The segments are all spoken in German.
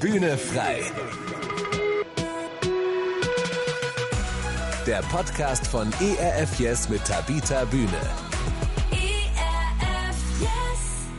Bühne frei. Der Podcast von ERF Yes mit Tabita Bühne.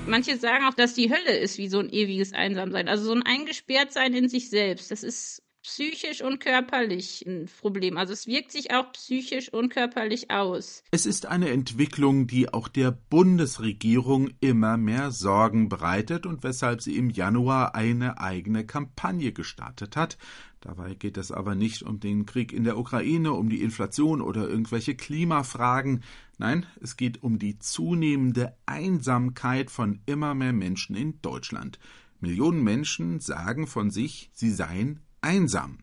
Manche sagen auch, dass die Hölle ist wie so ein ewiges Einsamsein. Also so ein Eingesperrtsein in sich selbst. Das ist psychisch und körperlich ein Problem. Also es wirkt sich auch psychisch und körperlich aus. Es ist eine Entwicklung, die auch der Bundesregierung immer mehr Sorgen bereitet und weshalb sie im Januar eine eigene Kampagne gestartet hat. Dabei geht es aber nicht um den Krieg in der Ukraine, um die Inflation oder irgendwelche Klimafragen. Nein, es geht um die zunehmende Einsamkeit von immer mehr Menschen in Deutschland. Millionen Menschen sagen von sich, sie seien einsam.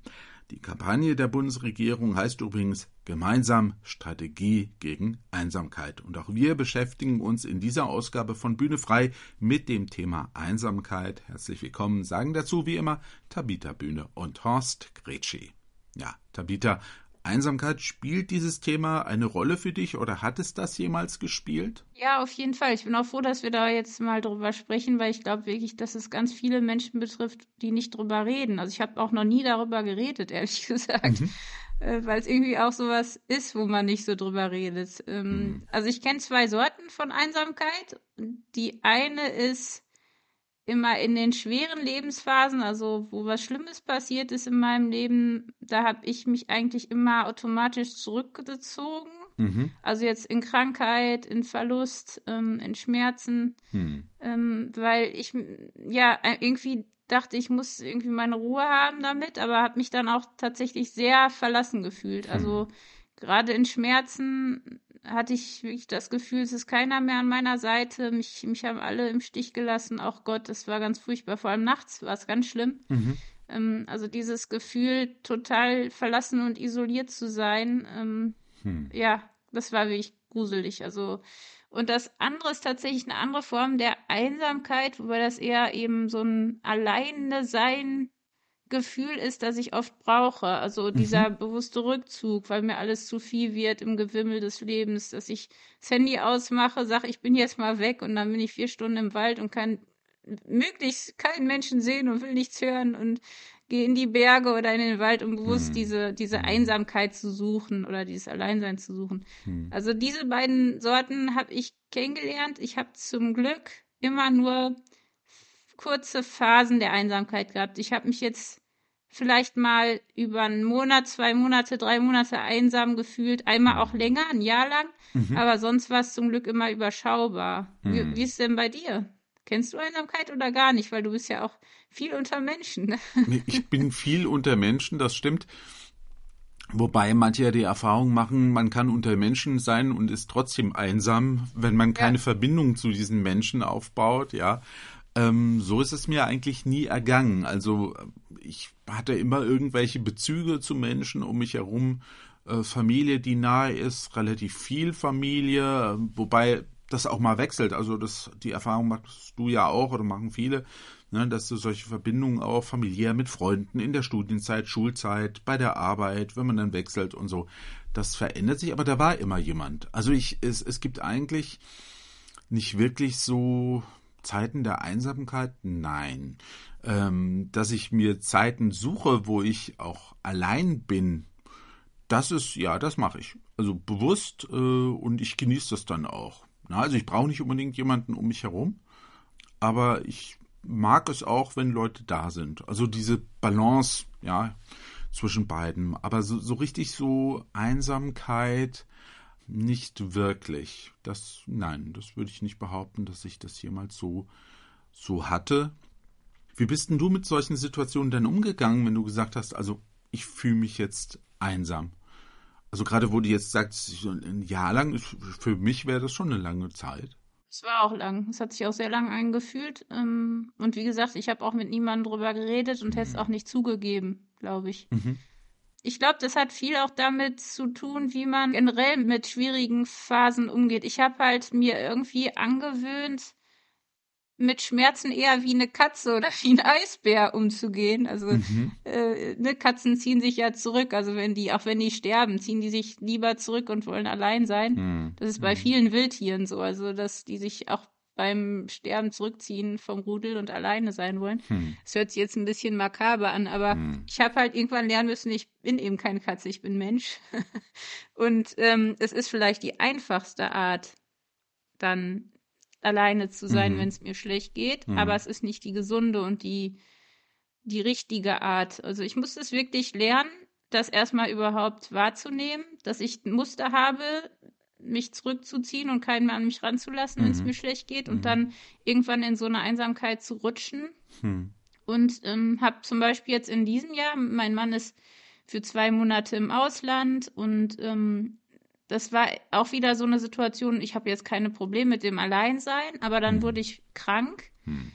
Die Kampagne der Bundesregierung heißt übrigens Gemeinsam Strategie gegen Einsamkeit. Und auch wir beschäftigen uns in dieser Ausgabe von Bühne frei mit dem Thema Einsamkeit. Herzlich willkommen, sagen dazu wie immer Tabita Bühne und Horst Gretschi. Ja, Tabita, Einsamkeit, spielt dieses Thema eine Rolle für dich oder hat es das jemals gespielt? Ja, auf jeden Fall. Ich bin auch froh, dass wir da jetzt mal drüber sprechen, weil ich glaube wirklich, dass es ganz viele Menschen betrifft, die nicht drüber reden. Also ich habe auch noch nie darüber geredet, ehrlich gesagt. Mhm. Äh, weil es irgendwie auch sowas ist, wo man nicht so drüber redet. Ähm, mhm. Also ich kenne zwei Sorten von Einsamkeit. Die eine ist immer in den schweren Lebensphasen, also wo was Schlimmes passiert ist in meinem Leben, da habe ich mich eigentlich immer automatisch zurückgezogen. Mhm. Also jetzt in Krankheit, in Verlust, ähm, in Schmerzen, mhm. ähm, weil ich ja irgendwie dachte, ich muss irgendwie meine Ruhe haben damit, aber habe mich dann auch tatsächlich sehr verlassen gefühlt. Also mhm. gerade in Schmerzen hatte ich wirklich das Gefühl, es ist keiner mehr an meiner Seite. Mich, mich haben alle im Stich gelassen. Auch Gott, das war ganz furchtbar. Vor allem nachts war es ganz schlimm. Mhm. Ähm, also dieses Gefühl, total verlassen und isoliert zu sein, ähm, hm. ja, das war wirklich gruselig. Also und das andere ist tatsächlich eine andere Form der Einsamkeit, wobei das eher eben so ein Alleine sein Gefühl ist, das ich oft brauche. Also dieser mhm. bewusste Rückzug, weil mir alles zu viel wird im Gewimmel des Lebens, dass ich das Handy ausmache, sage, ich bin jetzt mal weg und dann bin ich vier Stunden im Wald und kann möglichst keinen Menschen sehen und will nichts hören und gehe in die Berge oder in den Wald, um bewusst hm. diese, diese hm. Einsamkeit zu suchen oder dieses Alleinsein zu suchen. Hm. Also diese beiden Sorten habe ich kennengelernt. Ich habe zum Glück immer nur kurze Phasen der Einsamkeit gehabt. Ich habe mich jetzt vielleicht mal über einen Monat, zwei Monate, drei Monate einsam gefühlt, einmal auch länger, ein Jahr lang, mhm. aber sonst war es zum Glück immer überschaubar. Mhm. Wie, wie ist denn bei dir? Kennst du Einsamkeit oder gar nicht? Weil du bist ja auch viel unter Menschen. Ne? Ich bin viel unter Menschen, das stimmt. Wobei manche ja die Erfahrung machen, man kann unter Menschen sein und ist trotzdem einsam, wenn man keine ja. Verbindung zu diesen Menschen aufbaut, ja. Ähm, so ist es mir eigentlich nie ergangen. Also ich hatte immer irgendwelche Bezüge zu Menschen um mich herum. Äh, Familie, die nahe ist, relativ viel Familie, wobei das auch mal wechselt. Also das, die Erfahrung machst du ja auch oder machen viele, ne, dass du solche Verbindungen auch familiär mit Freunden in der Studienzeit, Schulzeit, bei der Arbeit, wenn man dann wechselt und so, das verändert sich, aber da war immer jemand. Also ich, es, es gibt eigentlich nicht wirklich so Zeiten der Einsamkeit? Nein. Ähm, dass ich mir Zeiten suche, wo ich auch allein bin, das ist, ja, das mache ich. Also bewusst äh, und ich genieße das dann auch. Na, also ich brauche nicht unbedingt jemanden um mich herum, aber ich mag es auch, wenn Leute da sind. Also diese Balance, ja, zwischen beiden. Aber so, so richtig so Einsamkeit, nicht wirklich. Das, nein, das würde ich nicht behaupten, dass ich das jemals so, so hatte. Wie bist denn du mit solchen Situationen denn umgegangen, wenn du gesagt hast, also ich fühle mich jetzt einsam? Also gerade wo du jetzt sagst, ein Jahr lang, für mich wäre das schon eine lange Zeit. Es war auch lang. Es hat sich auch sehr lang angefühlt. Ähm, und wie gesagt, ich habe auch mit niemandem drüber geredet und mhm. hätte es auch nicht zugegeben, glaube ich. Mhm. Ich glaube, das hat viel auch damit zu tun, wie man generell mit schwierigen Phasen umgeht. Ich habe halt mir irgendwie angewöhnt, mit Schmerzen eher wie eine Katze oder wie ein Eisbär umzugehen. Also mhm. äh, ne, Katzen ziehen sich ja zurück. Also wenn die, auch wenn die sterben, ziehen die sich lieber zurück und wollen allein sein. Mhm. Das ist bei mhm. vielen Wildtieren so. Also dass die sich auch beim Sterben zurückziehen vom Rudel und alleine sein wollen. Hm. Das hört sich jetzt ein bisschen makaber an, aber hm. ich habe halt irgendwann lernen müssen, ich bin eben keine Katze, ich bin Mensch. und ähm, es ist vielleicht die einfachste Art, dann alleine zu sein, mhm. wenn es mir schlecht geht, mhm. aber es ist nicht die gesunde und die, die richtige Art. Also ich muss es wirklich lernen, das erstmal überhaupt wahrzunehmen, dass ich ein Muster habe, mich zurückzuziehen und keinen mehr an mich ranzulassen, wenn es mhm. mir schlecht geht und mhm. dann irgendwann in so eine Einsamkeit zu rutschen. Mhm. Und ähm, habe zum Beispiel jetzt in diesem Jahr, mein Mann ist für zwei Monate im Ausland und ähm, das war auch wieder so eine Situation, ich habe jetzt keine Probleme mit dem Alleinsein, aber dann mhm. wurde ich krank mhm.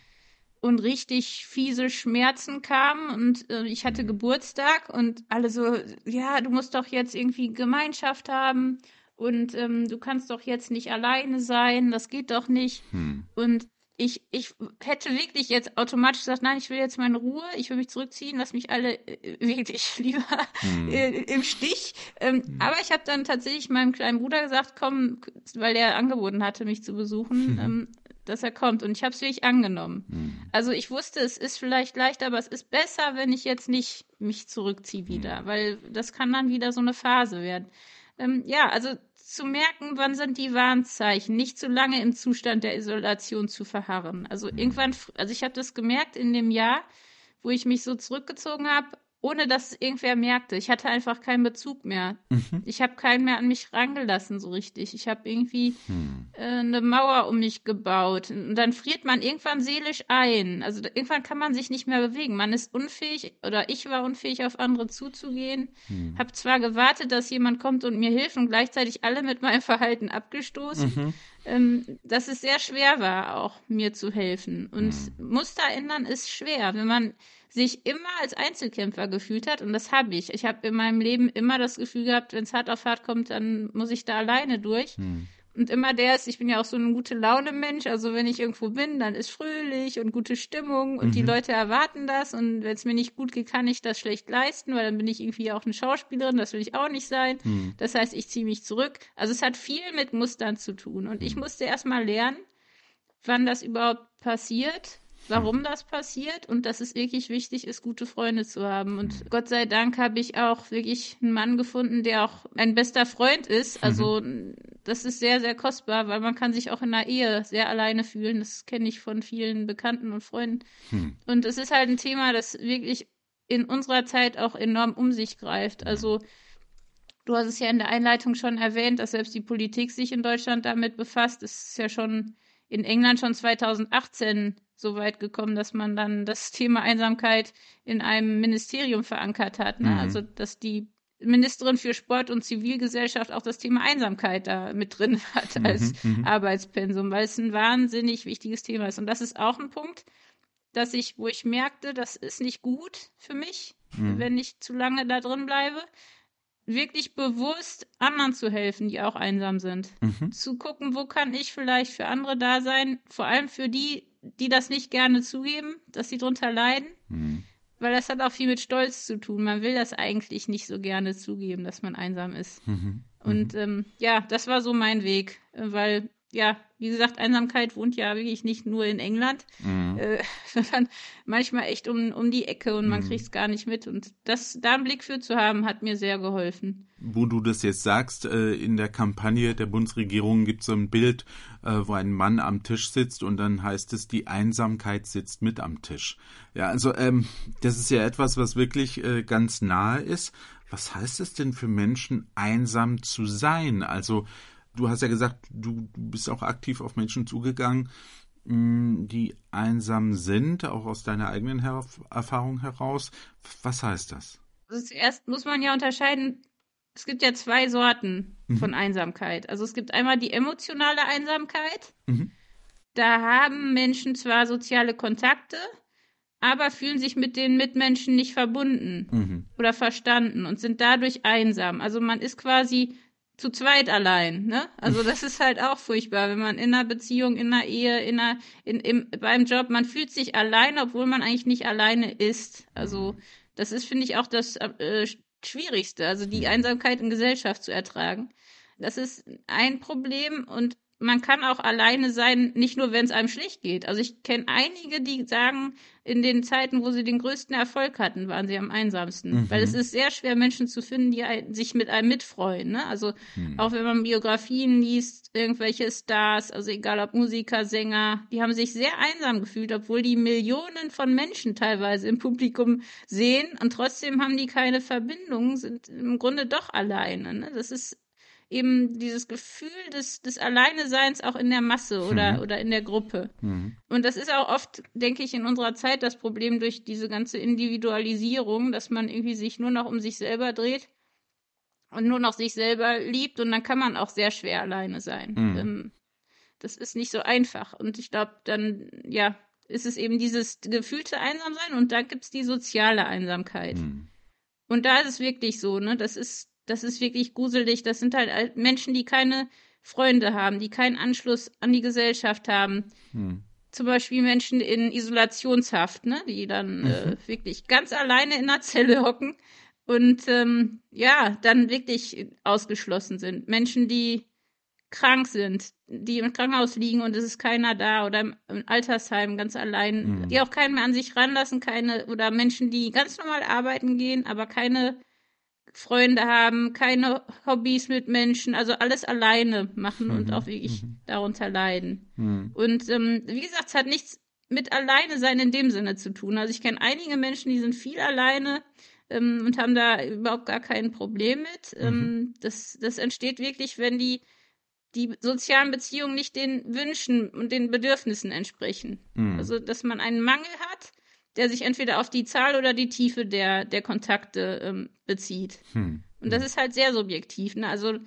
und richtig fiese Schmerzen kamen und äh, ich hatte mhm. Geburtstag und alle so, ja, du musst doch jetzt irgendwie Gemeinschaft haben und ähm, du kannst doch jetzt nicht alleine sein, das geht doch nicht. Hm. Und ich, ich hätte wirklich jetzt automatisch gesagt, nein, ich will jetzt meine Ruhe, ich will mich zurückziehen, lass mich alle äh, wirklich lieber hm. äh, im Stich. Ähm, hm. Aber ich habe dann tatsächlich meinem kleinen Bruder gesagt, komm, weil er angeboten hatte, mich zu besuchen, ähm, dass er kommt. Und ich habe es wirklich angenommen. Hm. Also ich wusste, es ist vielleicht leichter, aber es ist besser, wenn ich jetzt nicht mich zurückziehe wieder, hm. weil das kann dann wieder so eine Phase werden. Ähm, ja, also zu merken, wann sind die Warnzeichen, nicht zu lange im Zustand der Isolation zu verharren. Also mhm. irgendwann, also ich habe das gemerkt in dem Jahr, wo ich mich so zurückgezogen habe, ohne dass irgendwer merkte. Ich hatte einfach keinen Bezug mehr. Mhm. Ich habe keinen mehr an mich rangelassen so richtig. Ich habe irgendwie mhm. äh, eine Mauer um mich gebaut. Und dann friert man irgendwann seelisch ein. Also irgendwann kann man sich nicht mehr bewegen. Man ist unfähig oder ich war unfähig, auf andere zuzugehen. Mhm. Habe zwar gewartet, dass jemand kommt und mir hilft und gleichzeitig alle mit meinem Verhalten abgestoßen. Mhm. Ähm, dass es sehr schwer war, auch mir zu helfen. Und mhm. Muster ändern ist schwer, wenn man sich immer als Einzelkämpfer gefühlt hat. Und das habe ich. Ich habe in meinem Leben immer das Gefühl gehabt, wenn es hart auf hart kommt, dann muss ich da alleine durch. Hm. Und immer der ist, ich bin ja auch so ein gute Laune Mensch, also wenn ich irgendwo bin, dann ist fröhlich und gute Stimmung und mhm. die Leute erwarten das und wenn es mir nicht gut geht, kann ich das schlecht leisten, weil dann bin ich irgendwie auch eine Schauspielerin, das will ich auch nicht sein. Mhm. Das heißt, ich ziehe mich zurück. Also es hat viel mit Mustern zu tun und mhm. ich musste erstmal lernen, wann das überhaupt passiert warum hm. das passiert und dass es wirklich wichtig ist, gute Freunde zu haben. Und hm. Gott sei Dank habe ich auch wirklich einen Mann gefunden, der auch ein bester Freund ist. Mhm. Also das ist sehr, sehr kostbar, weil man kann sich auch in einer Ehe sehr alleine fühlen. Das kenne ich von vielen Bekannten und Freunden. Mhm. Und es ist halt ein Thema, das wirklich in unserer Zeit auch enorm um sich greift. Also Du hast es ja in der Einleitung schon erwähnt, dass selbst die Politik sich in Deutschland damit befasst. Es ist ja schon in England schon 2018 so weit gekommen, dass man dann das Thema Einsamkeit in einem Ministerium verankert hat. Ne? Mhm. Also, dass die Ministerin für Sport und Zivilgesellschaft auch das Thema Einsamkeit da mit drin hat mhm, als mhm. Arbeitspensum, weil es ein wahnsinnig wichtiges Thema ist. Und das ist auch ein Punkt, dass ich, wo ich merkte, das ist nicht gut für mich, mhm. wenn ich zu lange da drin bleibe wirklich bewusst anderen zu helfen, die auch einsam sind. Mhm. Zu gucken, wo kann ich vielleicht für andere da sein, vor allem für die, die das nicht gerne zugeben, dass sie drunter leiden. Mhm. Weil das hat auch viel mit Stolz zu tun. Man will das eigentlich nicht so gerne zugeben, dass man einsam ist. Mhm. Und mhm. ähm, ja, das war so mein Weg, weil ja, wie gesagt, Einsamkeit wohnt ja wirklich nicht nur in England, mhm. äh, sondern manchmal echt um, um die Ecke und man mhm. kriegt es gar nicht mit. Und das da einen Blick für zu haben, hat mir sehr geholfen. Wo du das jetzt sagst, äh, in der Kampagne der Bundesregierung gibt es so ein Bild, äh, wo ein Mann am Tisch sitzt und dann heißt es, die Einsamkeit sitzt mit am Tisch. Ja, also ähm, das ist ja etwas, was wirklich äh, ganz nahe ist. Was heißt es denn für Menschen, einsam zu sein? Also Du hast ja gesagt, du, du bist auch aktiv auf Menschen zugegangen, mm, die einsam sind, auch aus deiner eigenen Her Erfahrung heraus. Was heißt das? Also zuerst muss man ja unterscheiden, es gibt ja zwei Sorten mhm. von Einsamkeit. Also es gibt einmal die emotionale Einsamkeit. Mhm. Da haben Menschen zwar soziale Kontakte, aber fühlen sich mit den Mitmenschen nicht verbunden mhm. oder verstanden und sind dadurch einsam. Also man ist quasi zu zweit allein, ne? Also das ist halt auch furchtbar, wenn man in einer Beziehung, in einer Ehe, in einer, in, im, beim Job, man fühlt sich allein, obwohl man eigentlich nicht alleine ist. Also das ist, finde ich, auch das äh, Schwierigste, also die Einsamkeit in Gesellschaft zu ertragen. Das ist ein Problem und man kann auch alleine sein, nicht nur wenn es einem schlecht geht. Also ich kenne einige, die sagen, in den Zeiten, wo sie den größten Erfolg hatten, waren sie am einsamsten. Mhm. Weil es ist sehr schwer, Menschen zu finden, die sich mit einem mitfreuen. Ne? Also mhm. auch wenn man Biografien liest, irgendwelche Stars, also egal ob Musiker, Sänger, die haben sich sehr einsam gefühlt, obwohl die Millionen von Menschen teilweise im Publikum sehen und trotzdem haben die keine Verbindung, sind im Grunde doch alleine. Ne? Das ist eben dieses Gefühl des, des Alleineseins auch in der Masse oder, mhm. oder in der Gruppe. Mhm. Und das ist auch oft, denke ich, in unserer Zeit das Problem durch diese ganze Individualisierung, dass man irgendwie sich nur noch um sich selber dreht und nur noch sich selber liebt und dann kann man auch sehr schwer alleine sein. Mhm. Ähm, das ist nicht so einfach. Und ich glaube, dann, ja, ist es eben dieses gefühlte Einsamsein und da gibt es die soziale Einsamkeit. Mhm. Und da ist es wirklich so, ne? Das ist das ist wirklich gruselig. Das sind halt Menschen, die keine Freunde haben, die keinen Anschluss an die Gesellschaft haben. Hm. Zum Beispiel Menschen in Isolationshaft, ne? die dann mhm. äh, wirklich ganz alleine in einer Zelle hocken und ähm, ja, dann wirklich ausgeschlossen sind. Menschen, die krank sind, die im Krankenhaus liegen und es ist keiner da oder im, Altersheim ganz allein, mhm. die auch keinen mehr an sich ranlassen, keine oder Menschen, die ganz normal arbeiten gehen, aber keine Freunde haben, keine Hobbys mit Menschen, also alles alleine machen mhm. und auch wirklich mhm. darunter leiden. Mhm. Und ähm, wie gesagt, es hat nichts mit alleine sein in dem Sinne zu tun. Also ich kenne einige Menschen, die sind viel alleine ähm, und haben da überhaupt gar kein Problem mit. Ähm, mhm. das, das entsteht wirklich, wenn die die sozialen Beziehungen nicht den Wünschen und den Bedürfnissen entsprechen. Mhm. Also dass man einen Mangel hat der sich entweder auf die Zahl oder die Tiefe der, der Kontakte ähm, bezieht. Hm. Und das hm. ist halt sehr subjektiv. Ne? Also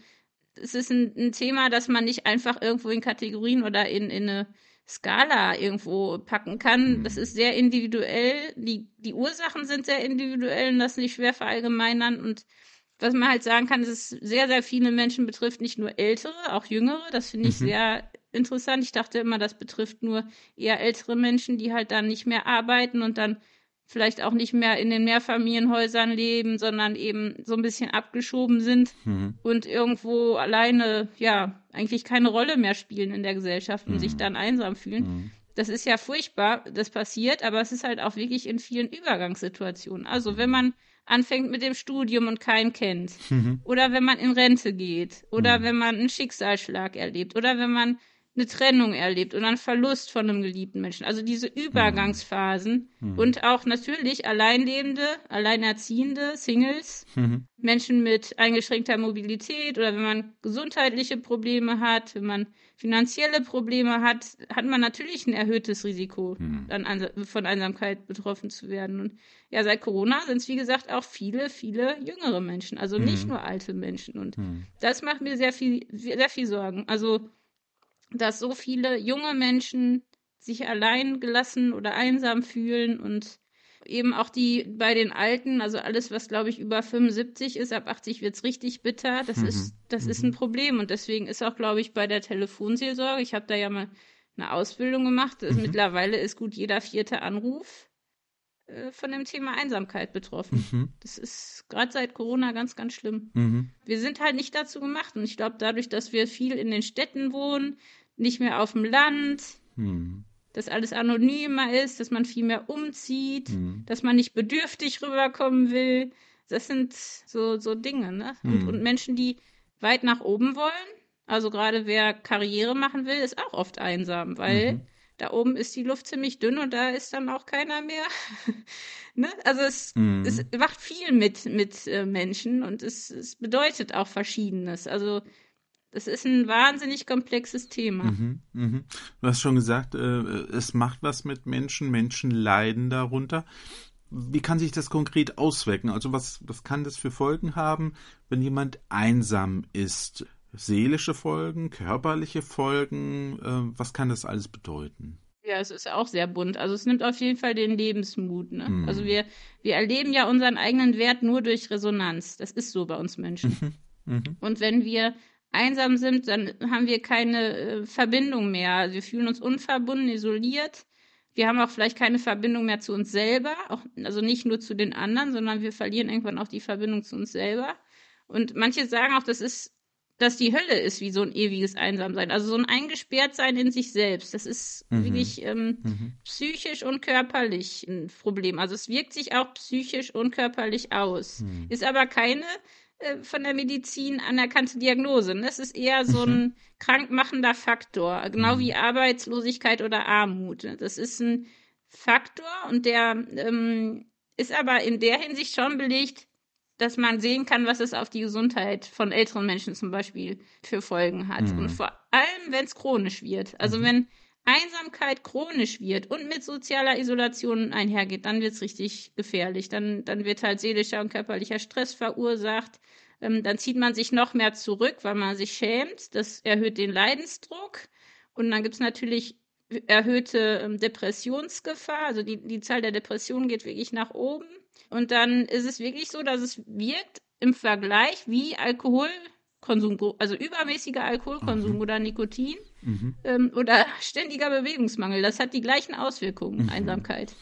es ist ein, ein, Thema, das man nicht einfach irgendwo in Kategorien oder in, in eine Skala irgendwo packen kann. Hm. Das ist sehr individuell. Die, die Ursachen sind sehr individuell und lassen sich schwer verallgemeinern. Und was man halt sagen kann, ist, dass es sehr, sehr viele Menschen betrifft, nicht nur ältere, auch jüngere. Das finde ich mhm. sehr interessant. Ich dachte immer, das betrifft nur eher ältere Menschen, die halt dann nicht mehr arbeiten und dann vielleicht auch nicht mehr in den Mehrfamilienhäusern leben, sondern eben so ein bisschen abgeschoben sind mhm. und irgendwo alleine, ja, eigentlich keine Rolle mehr spielen in der Gesellschaft und mhm. sich dann einsam fühlen. Mhm. Das ist ja furchtbar, das passiert, aber es ist halt auch wirklich in vielen Übergangssituationen. Also wenn man anfängt mit dem Studium und keinen kennt, mhm. oder wenn man in Rente geht, oder mhm. wenn man einen Schicksalsschlag erlebt, oder wenn man eine Trennung erlebt und einen Verlust von einem geliebten Menschen. Also diese Übergangsphasen mhm. und auch natürlich Alleinlebende, Alleinerziehende, Singles, mhm. Menschen mit eingeschränkter Mobilität oder wenn man gesundheitliche Probleme hat, wenn man finanzielle Probleme hat, hat man natürlich ein erhöhtes Risiko, mhm. dann von Einsamkeit betroffen zu werden. Und ja, seit Corona sind es, wie gesagt, auch viele, viele jüngere Menschen, also nicht mhm. nur alte Menschen. Und mhm. das macht mir sehr viel, sehr viel Sorgen. Also dass so viele junge Menschen sich allein gelassen oder einsam fühlen und eben auch die bei den Alten, also alles, was glaube ich über 75 ist, ab 80 wird es richtig bitter. Das mhm. ist, das mhm. ist ein Problem. Und deswegen ist auch, glaube ich, bei der Telefonseelsorge, ich habe da ja mal eine Ausbildung gemacht, mhm. mittlerweile ist gut jeder vierte Anruf äh, von dem Thema Einsamkeit betroffen. Mhm. Das ist gerade seit Corona ganz, ganz schlimm. Mhm. Wir sind halt nicht dazu gemacht. Und ich glaube, dadurch, dass wir viel in den Städten wohnen, nicht mehr auf dem Land, hm. dass alles anonymer ist, dass man viel mehr umzieht, hm. dass man nicht bedürftig rüberkommen will. Das sind so, so Dinge, ne? Hm. Und, und Menschen, die weit nach oben wollen, also gerade wer Karriere machen will, ist auch oft einsam, weil mhm. da oben ist die Luft ziemlich dünn und da ist dann auch keiner mehr. ne? Also es, mhm. es macht viel mit, mit äh, Menschen und es, es bedeutet auch Verschiedenes. Also das ist ein wahnsinnig komplexes Thema. Mhm, mhm. Du hast schon gesagt, äh, es macht was mit Menschen, Menschen leiden darunter. Wie kann sich das konkret auswirken? Also was, was kann das für Folgen haben, wenn jemand einsam ist? Seelische Folgen, körperliche Folgen, äh, was kann das alles bedeuten? Ja, es ist auch sehr bunt. Also es nimmt auf jeden Fall den Lebensmut. Ne? Mhm. Also wir, wir erleben ja unseren eigenen Wert nur durch Resonanz. Das ist so bei uns Menschen. Mhm. mhm. Und wenn wir einsam sind, dann haben wir keine äh, Verbindung mehr. Also wir fühlen uns unverbunden, isoliert. Wir haben auch vielleicht keine Verbindung mehr zu uns selber, auch, also nicht nur zu den anderen, sondern wir verlieren irgendwann auch die Verbindung zu uns selber. Und manche sagen auch, das ist dass die Hölle ist wie so ein ewiges Einsamsein. Also so ein Eingesperrtsein in sich selbst. Das ist mhm. wirklich ähm, mhm. psychisch und körperlich ein Problem. Also es wirkt sich auch psychisch und körperlich aus. Mhm. Ist aber keine von der Medizin anerkannte Diagnose. Das ist eher so ein mhm. krankmachender Faktor. Genau wie mhm. Arbeitslosigkeit oder Armut. Das ist ein Faktor und der ähm, ist aber in der Hinsicht schon belegt, dass man sehen kann, was es auf die Gesundheit von älteren Menschen zum Beispiel für Folgen hat. Mhm. Und vor allem, wenn es chronisch wird. Also mhm. wenn Einsamkeit chronisch wird und mit sozialer Isolation einhergeht, dann wird es richtig gefährlich. Dann, dann wird halt seelischer und körperlicher Stress verursacht. Ähm, dann zieht man sich noch mehr zurück, weil man sich schämt. Das erhöht den Leidensdruck. Und dann gibt es natürlich erhöhte ähm, Depressionsgefahr. Also die, die Zahl der Depressionen geht wirklich nach oben. Und dann ist es wirklich so, dass es wirkt im Vergleich wie Alkoholkonsum, also übermäßiger Alkoholkonsum mhm. oder Nikotin mhm. ähm, oder ständiger Bewegungsmangel. Das hat die gleichen Auswirkungen, mhm. Einsamkeit.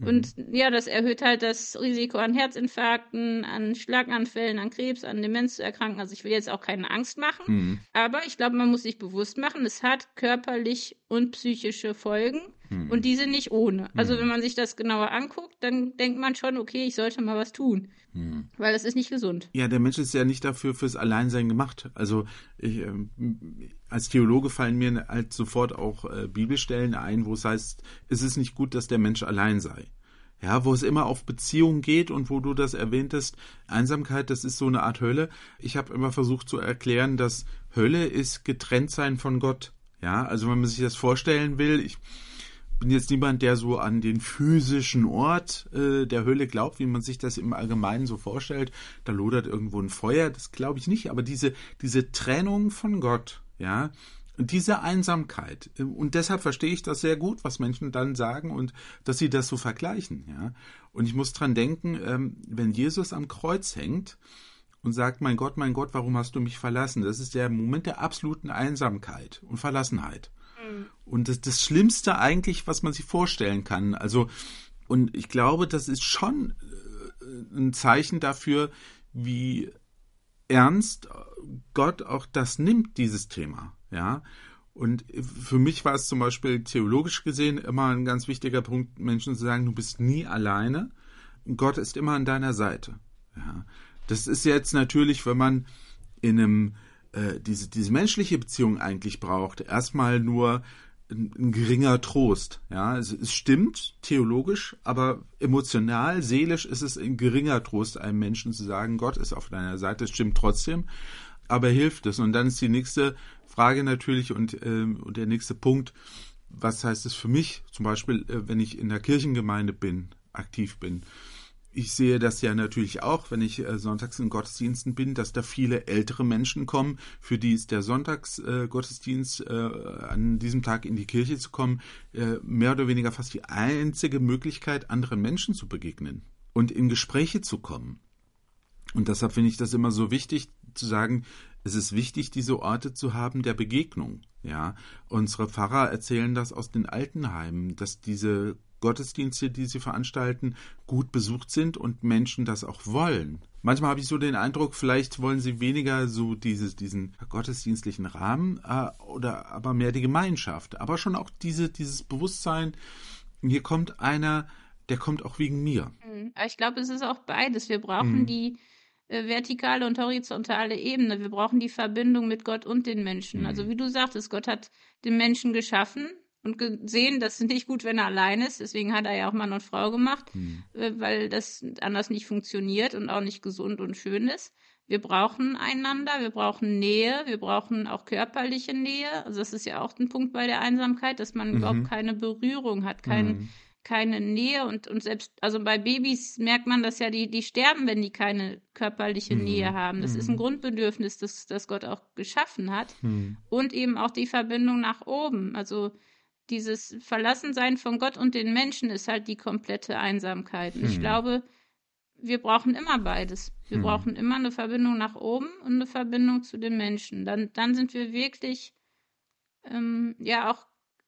Und ja, das erhöht halt das Risiko an Herzinfarkten, an Schlaganfällen, an Krebs, an Demenz zu erkranken. Also ich will jetzt auch keine Angst machen, mhm. aber ich glaube, man muss sich bewusst machen, es hat körperlich und psychische Folgen. Hm. Und die sind nicht ohne. Also hm. wenn man sich das genauer anguckt, dann denkt man schon, okay, ich sollte mal was tun. Hm. Weil das ist nicht gesund. Ja, der Mensch ist ja nicht dafür fürs Alleinsein gemacht. Also ich, äh, als Theologe fallen mir halt sofort auch äh, Bibelstellen ein, wo es heißt, es ist nicht gut, dass der Mensch allein sei. Ja, wo es immer auf Beziehungen geht und wo du das erwähntest, Einsamkeit, das ist so eine Art Hölle. Ich habe immer versucht zu erklären, dass Hölle ist getrennt sein von Gott. Ja, also wenn man sich das vorstellen will, ich bin jetzt niemand, der so an den physischen Ort äh, der Hölle glaubt, wie man sich das im Allgemeinen so vorstellt. Da lodert irgendwo ein Feuer, das glaube ich nicht. Aber diese, diese Trennung von Gott, ja, diese Einsamkeit. Äh, und deshalb verstehe ich das sehr gut, was Menschen dann sagen und dass sie das so vergleichen, ja. Und ich muss dran denken, ähm, wenn Jesus am Kreuz hängt, und sagt, mein Gott, mein Gott, warum hast du mich verlassen? Das ist der Moment der absoluten Einsamkeit und Verlassenheit. Und das, das Schlimmste eigentlich, was man sich vorstellen kann. Also, und ich glaube, das ist schon äh, ein Zeichen dafür, wie ernst Gott auch das nimmt, dieses Thema. Ja. Und für mich war es zum Beispiel theologisch gesehen immer ein ganz wichtiger Punkt, Menschen zu sagen, du bist nie alleine. Gott ist immer an deiner Seite. Ja. Das ist jetzt natürlich, wenn man in einem äh, diese, diese menschliche Beziehung eigentlich braucht, erstmal nur ein, ein geringer Trost. Ja, es, es, stimmt theologisch, aber emotional, seelisch ist es ein geringer Trost, einem Menschen zu sagen, Gott ist auf deiner Seite. Es stimmt trotzdem, aber hilft es. Und dann ist die nächste Frage natürlich und, ähm, und der nächste Punkt, was heißt es für mich? Zum Beispiel, äh, wenn ich in der Kirchengemeinde bin, aktiv bin ich sehe das ja natürlich auch, wenn ich äh, sonntags in Gottesdiensten bin, dass da viele ältere Menschen kommen, für die ist der Sonntagsgottesdienst äh, äh, an diesem Tag in die Kirche zu kommen, äh, mehr oder weniger fast die einzige Möglichkeit, anderen Menschen zu begegnen und in Gespräche zu kommen. Und deshalb finde ich das immer so wichtig zu sagen, es ist wichtig, diese Orte zu haben der Begegnung. Ja, unsere Pfarrer erzählen das aus den Altenheimen, dass diese Gottesdienste, die sie veranstalten, gut besucht sind und Menschen das auch wollen. Manchmal habe ich so den Eindruck, vielleicht wollen sie weniger so dieses, diesen gottesdienstlichen Rahmen äh, oder aber mehr die Gemeinschaft. Aber schon auch diese, dieses Bewusstsein, hier kommt einer, der kommt auch wegen mir. Mhm. Ich glaube, es ist auch beides. Wir brauchen mhm. die äh, vertikale und horizontale Ebene. Wir brauchen die Verbindung mit Gott und den Menschen. Also mhm. wie du sagtest, Gott hat den Menschen geschaffen und gesehen, das ist nicht gut, wenn er allein ist. Deswegen hat er ja auch Mann und Frau gemacht, mhm. weil das anders nicht funktioniert und auch nicht gesund und schön ist. Wir brauchen einander, wir brauchen Nähe, wir brauchen auch körperliche Nähe. Also das ist ja auch ein Punkt bei der Einsamkeit, dass man mhm. überhaupt keine Berührung hat, kein, mhm. keine Nähe und, und selbst, also bei Babys merkt man das ja, die, die sterben, wenn die keine körperliche mhm. Nähe haben. Das ist ein mhm. Grundbedürfnis, das, das Gott auch geschaffen hat. Mhm. Und eben auch die Verbindung nach oben. Also dieses Verlassensein von Gott und den Menschen ist halt die komplette Einsamkeit. Hm. ich glaube, wir brauchen immer beides. Wir hm. brauchen immer eine Verbindung nach oben und eine Verbindung zu den Menschen. Dann, dann sind wir wirklich, ähm, ja, auch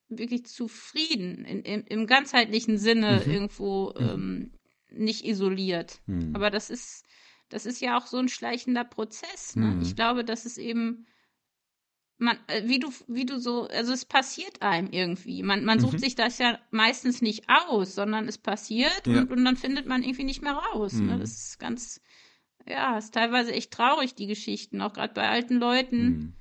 wirklich zufrieden, in, in, im ganzheitlichen Sinne mhm. irgendwo mhm. ähm, nicht isoliert. Mhm. Aber das ist das ist ja auch so ein schleichender Prozess. Ne? Mhm. Ich glaube, dass es eben man, äh, wie du, wie du so, also es passiert einem irgendwie. Man, man sucht mhm. sich das ja meistens nicht aus, sondern es passiert ja. und, und, dann findet man irgendwie nicht mehr raus. Ne? Mhm. Ne? Das ist ganz, ja, ist teilweise echt traurig, die Geschichten, auch gerade bei alten Leuten. Mhm.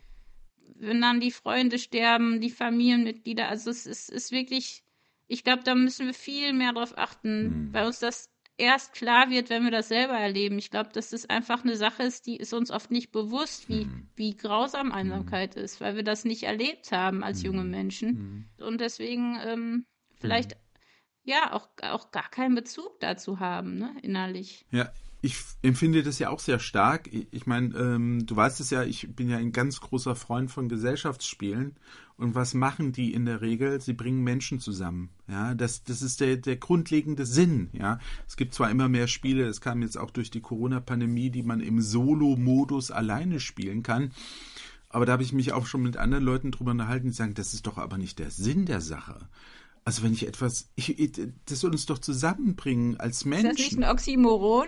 Wenn dann die Freunde sterben, die Familienmitglieder, also es ist, ist wirklich, ich glaube, da müssen wir viel mehr drauf achten, mhm. bei uns das erst klar wird, wenn wir das selber erleben. Ich glaube, dass das einfach eine Sache ist, die ist uns oft nicht bewusst, wie, mhm. wie grausam Einsamkeit mhm. ist, weil wir das nicht erlebt haben als junge mhm. Menschen. Mhm. Und deswegen ähm, vielleicht ja auch, auch gar keinen Bezug dazu haben, ne, innerlich. Ja, ich empfinde das ja auch sehr stark. Ich meine, ähm, du weißt es ja, ich bin ja ein ganz großer Freund von Gesellschaftsspielen. Und was machen die in der Regel? Sie bringen Menschen zusammen. Ja, das, das ist der, der grundlegende Sinn. Ja, es gibt zwar immer mehr Spiele, es kam jetzt auch durch die Corona-Pandemie, die man im Solo-Modus alleine spielen kann. Aber da habe ich mich auch schon mit anderen Leuten drüber unterhalten, die sagen, das ist doch aber nicht der Sinn der Sache. Also wenn ich etwas, ich, das soll uns doch zusammenbringen als Menschen. Ist das nicht ein Oxymoron?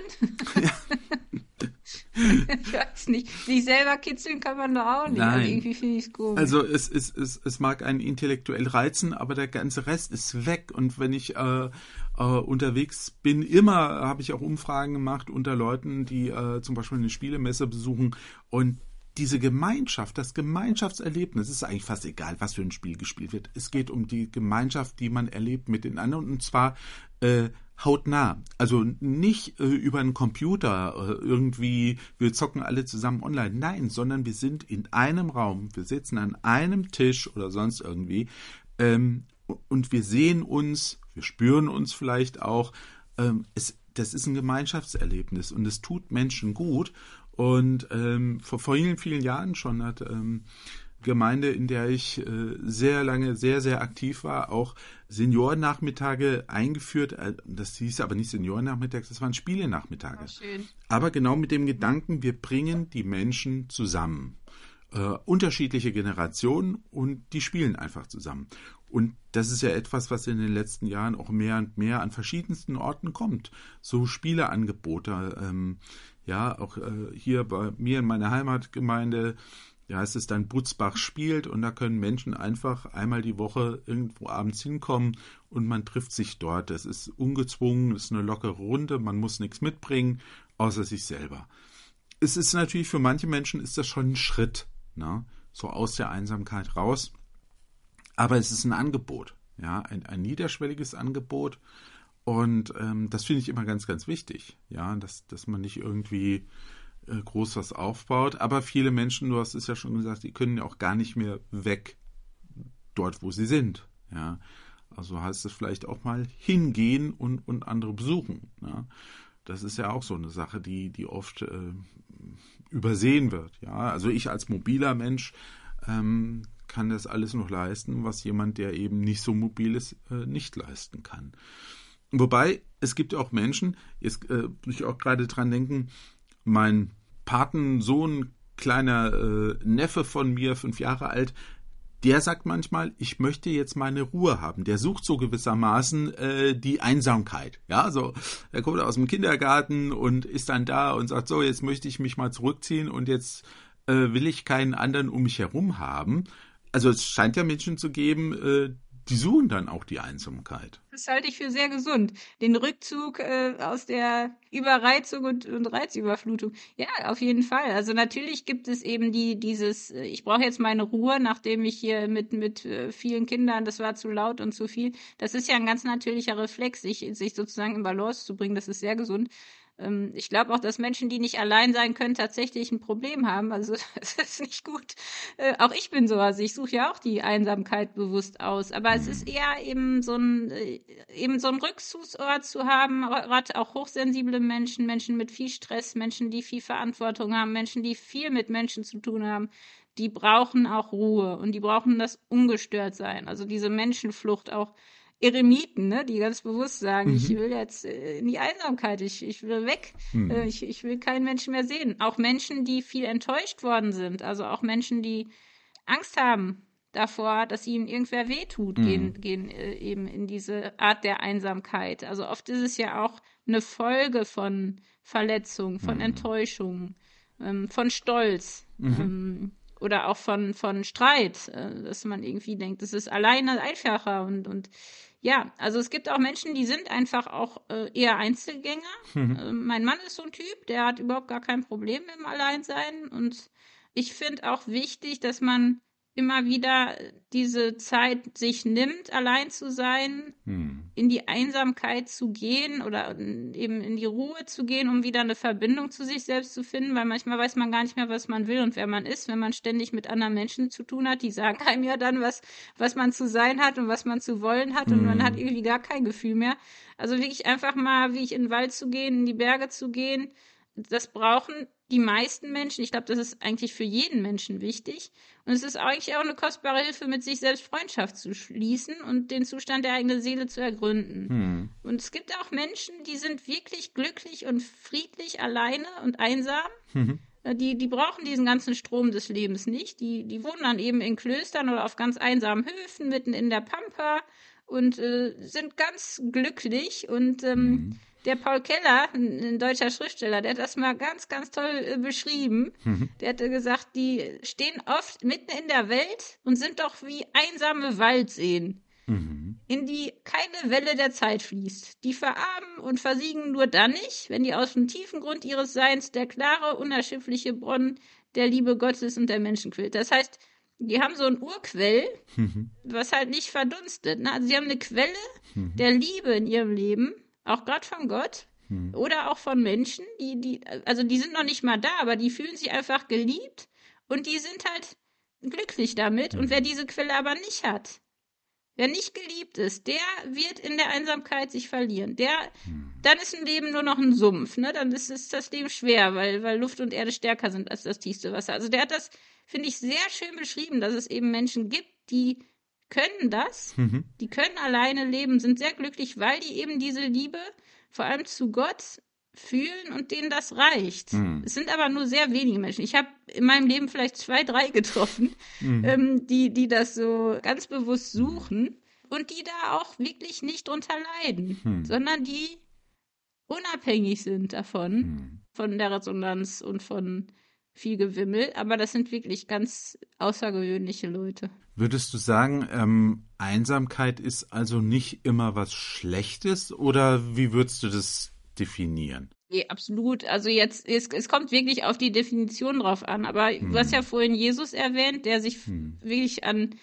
Ja. ich weiß nicht. Sich selber kitzeln kann man doch auch nicht. Nein. Also irgendwie finde ich es komisch. Also es, es, es, es mag einen intellektuell reizen, aber der ganze Rest ist weg. Und wenn ich äh, äh, unterwegs bin, immer habe ich auch Umfragen gemacht unter Leuten, die äh, zum Beispiel eine Spielemesse besuchen und diese Gemeinschaft, das Gemeinschaftserlebnis, ist eigentlich fast egal, was für ein Spiel gespielt wird. Es geht um die Gemeinschaft, die man erlebt mit den anderen und zwar äh, hautnah. Also nicht äh, über einen Computer äh, irgendwie, wir zocken alle zusammen online. Nein, sondern wir sind in einem Raum, wir sitzen an einem Tisch oder sonst irgendwie ähm, und wir sehen uns, wir spüren uns vielleicht auch. Ähm, es, das ist ein Gemeinschaftserlebnis und es tut Menschen gut und ähm, vor, vor vielen, vielen Jahren schon hat ähm, Gemeinde, in der ich äh, sehr lange, sehr, sehr aktiv war, auch Seniorennachmittage eingeführt. Äh, das hieß aber nicht Seniorennachmittage, das waren Spielenachmittage. Oh, aber genau mit dem Gedanken, wir bringen die Menschen zusammen. Äh, unterschiedliche Generationen und die spielen einfach zusammen. Und das ist ja etwas, was in den letzten Jahren auch mehr und mehr an verschiedensten Orten kommt. So Spieleangebote. Ähm, ja, auch äh, hier bei mir in meiner Heimatgemeinde, da heißt es dann Butzbach spielt und da können Menschen einfach einmal die Woche irgendwo abends hinkommen und man trifft sich dort. Das ist ungezwungen, ist eine lockere Runde, man muss nichts mitbringen, außer sich selber. Es ist natürlich für manche Menschen ist das schon ein Schritt, ne? so aus der Einsamkeit raus. Aber es ist ein Angebot, ja, ein, ein niederschwelliges Angebot, und ähm, das finde ich immer ganz, ganz wichtig, ja, dass, dass man nicht irgendwie äh, groß was aufbaut. Aber viele Menschen, du hast es ja schon gesagt, die können ja auch gar nicht mehr weg dort, wo sie sind. Ja. Also heißt es vielleicht auch mal hingehen und, und andere besuchen. Ja. Das ist ja auch so eine Sache, die, die oft äh, übersehen wird. Ja. Also ich als mobiler Mensch ähm, kann das alles noch leisten, was jemand, der eben nicht so mobil ist, äh, nicht leisten kann. Wobei, es gibt auch Menschen, jetzt äh, muss ich auch gerade dran denken, mein Patensohn, kleiner äh, Neffe von mir, fünf Jahre alt, der sagt manchmal, ich möchte jetzt meine Ruhe haben. Der sucht so gewissermaßen äh, die Einsamkeit. Ja, so er kommt aus dem Kindergarten und ist dann da und sagt so, jetzt möchte ich mich mal zurückziehen und jetzt äh, will ich keinen anderen um mich herum haben. Also es scheint ja Menschen zu geben, äh, die suchen dann auch die Einsamkeit. Das halte ich für sehr gesund. Den Rückzug äh, aus der Überreizung und, und Reizüberflutung. Ja, auf jeden Fall. Also natürlich gibt es eben die dieses, äh, ich brauche jetzt meine Ruhe, nachdem ich hier mit mit äh, vielen Kindern, das war zu laut und zu viel. Das ist ja ein ganz natürlicher Reflex, sich sich sozusagen in Balance zu bringen. Das ist sehr gesund. Ähm, ich glaube auch, dass Menschen, die nicht allein sein können, tatsächlich ein Problem haben. Also das ist nicht gut. Äh, auch ich bin so, also ich suche ja auch die Einsamkeit bewusst aus. Aber es ist eher eben so ein äh, eben so ein Rückzugsort zu haben, gerade auch hochsensible Menschen, Menschen mit viel Stress, Menschen, die viel Verantwortung haben, Menschen, die viel mit Menschen zu tun haben die brauchen auch Ruhe und die brauchen das ungestört sein. Also diese Menschenflucht auch Eremiten, ne, die ganz bewusst sagen, mhm. ich will jetzt äh, in die Einsamkeit, ich, ich will weg, mhm. äh, ich, ich will keinen Menschen mehr sehen. Auch Menschen, die viel enttäuscht worden sind, also auch Menschen, die Angst haben davor, dass ihnen irgendwer wehtut, mhm. gehen, gehen äh, eben in diese Art der Einsamkeit. Also oft ist es ja auch eine Folge von Verletzung, von mhm. Enttäuschung, ähm, von Stolz mhm. ähm, oder auch von, von Streit, äh, dass man irgendwie denkt, das ist alleine einfacher und, und ja, also es gibt auch Menschen, die sind einfach auch äh, eher Einzelgänger. Mhm. Äh, mein Mann ist so ein Typ, der hat überhaupt gar kein Problem im Alleinsein und ich finde auch wichtig, dass man immer wieder diese Zeit sich nimmt, allein zu sein, hm. in die Einsamkeit zu gehen oder eben in die Ruhe zu gehen, um wieder eine Verbindung zu sich selbst zu finden, weil manchmal weiß man gar nicht mehr, was man will und wer man ist, wenn man ständig mit anderen Menschen zu tun hat, die sagen einem ja dann, was, was man zu sein hat und was man zu wollen hat hm. und man hm. hat irgendwie gar kein Gefühl mehr. Also wirklich einfach mal, wie ich in den Wald zu gehen, in die Berge zu gehen, das brauchen die meisten Menschen. Ich glaube, das ist eigentlich für jeden Menschen wichtig. Und es ist eigentlich auch eine kostbare Hilfe, mit sich selbst Freundschaft zu schließen und den Zustand der eigenen Seele zu ergründen. Hm. Und es gibt auch Menschen, die sind wirklich glücklich und friedlich alleine und einsam. Mhm. Die, die brauchen diesen ganzen Strom des Lebens nicht. Die, die wohnen dann eben in Klöstern oder auf ganz einsamen Höfen mitten in der Pampa und äh, sind ganz glücklich und ähm, mhm der Paul Keller, ein, deutscher Schriftsteller, der hat das mal ganz, ganz toll äh, beschrieben. Mhm. Der hatte gesagt, die stehen oft mitten in der Welt und sind doch wie einsame Waldseen, mhm. in die keine Welle der Zeit fließt. Die verarmen und versiegen nur dann nicht, wenn die aus dem tiefen Grund ihres Seins der klare, unerschiffliche Brunnen der Liebe Gottes und der Menschen quillt. Das heißt, die haben so ein Urquell, mhm. was halt nicht verdunstet. Ne? Also sie haben eine Quelle mhm. der Liebe in ihrem Leben auch gerade von Gott hm. oder auch von Menschen, die, die, also die sind noch nicht mal da, aber die fühlen sich einfach geliebt und die sind halt glücklich damit. Mhm. Und wer hm. diese Quelle aber nicht hat, wer nicht geliebt ist, der wird in der Einsamkeit sich verlieren. Der, mhm. dann ist ein Leben nur noch ein Sumpf, ne? Dann ist, ist das Leben schwer, weil, weil Luft und Erde stärker sind als das tiefste Wasser. Also der hat das, finde ich, sehr schön beschrieben, dass es eben Menschen gibt, die können das, mhm. die können alleine leben, sind sehr glücklich, weil die eben diese Liebe vor allem zu Gott fühlen und denen das reicht. Mhm. Es sind aber nur sehr wenige Menschen. Ich habe in meinem Leben vielleicht zwei, drei getroffen, mhm. ähm, die, die das so ganz bewusst suchen und die da auch wirklich nicht drunter leiden, mhm. sondern die unabhängig sind davon, mhm. von der Resonanz und von viel Gewimmel, aber das sind wirklich ganz außergewöhnliche Leute. Würdest du sagen, ähm, Einsamkeit ist also nicht immer was Schlechtes oder wie würdest du das definieren? Nee, absolut. Also jetzt, es, es kommt wirklich auf die Definition drauf an. Aber hm. du hast hm. ja vorhin Jesus erwähnt, der sich hm. wirklich an,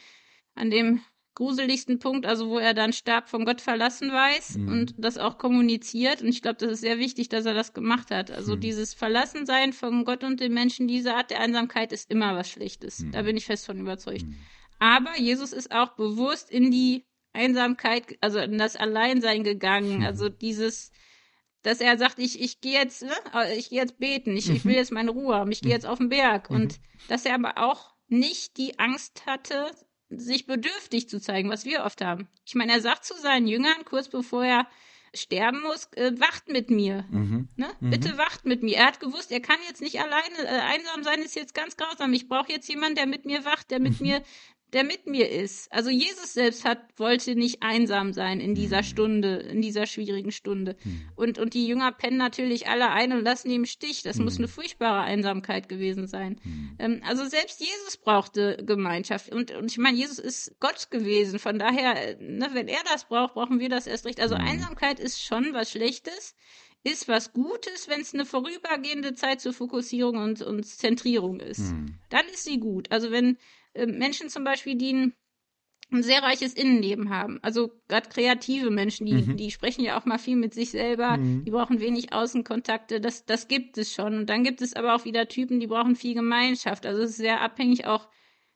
an dem gruseligsten Punkt, also wo er dann stark von Gott verlassen weiß mhm. und das auch kommuniziert. Und ich glaube, das ist sehr wichtig, dass er das gemacht hat. Also mhm. dieses Verlassensein von Gott und den Menschen, diese Art der Einsamkeit ist immer was Schlechtes. Mhm. Da bin ich fest von überzeugt. Mhm. Aber Jesus ist auch bewusst in die Einsamkeit, also in das Alleinsein gegangen. Mhm. Also dieses, dass er sagt, ich, ich gehe jetzt, ne, ich gehe jetzt beten, ich, ich will mhm. jetzt meine Ruhe haben, ich gehe jetzt auf den Berg. Und dass er aber auch nicht die Angst hatte, sich bedürftig zu zeigen, was wir oft haben. Ich meine, er sagt zu seinen Jüngern, kurz bevor er sterben muss, äh, wacht mit mir. Mhm. Ne? Mhm. Bitte wacht mit mir. Er hat gewusst, er kann jetzt nicht alleine, äh, einsam sein ist jetzt ganz grausam. Ich brauche jetzt jemanden, der mit mir wacht, der mit mhm. mir der mit mir ist. Also Jesus selbst hat, wollte nicht einsam sein in dieser mhm. Stunde, in dieser schwierigen Stunde. Mhm. Und, und die Jünger pennen natürlich alle ein und lassen ihn im Stich. Das mhm. muss eine furchtbare Einsamkeit gewesen sein. Mhm. Ähm, also selbst Jesus brauchte Gemeinschaft. Und, und ich meine, Jesus ist Gott gewesen. Von daher, ne, wenn er das braucht, brauchen wir das erst recht. Also mhm. Einsamkeit ist schon was Schlechtes ist was Gutes, wenn es eine vorübergehende Zeit zur Fokussierung und, und Zentrierung ist. Hm. Dann ist sie gut. Also wenn, äh, Menschen zum Beispiel, die ein, ein sehr reiches Innenleben haben. Also gerade kreative Menschen, die, mhm. die sprechen ja auch mal viel mit sich selber, mhm. die brauchen wenig Außenkontakte, das, das gibt es schon. Und dann gibt es aber auch wieder Typen, die brauchen viel Gemeinschaft. Also es ist sehr abhängig auch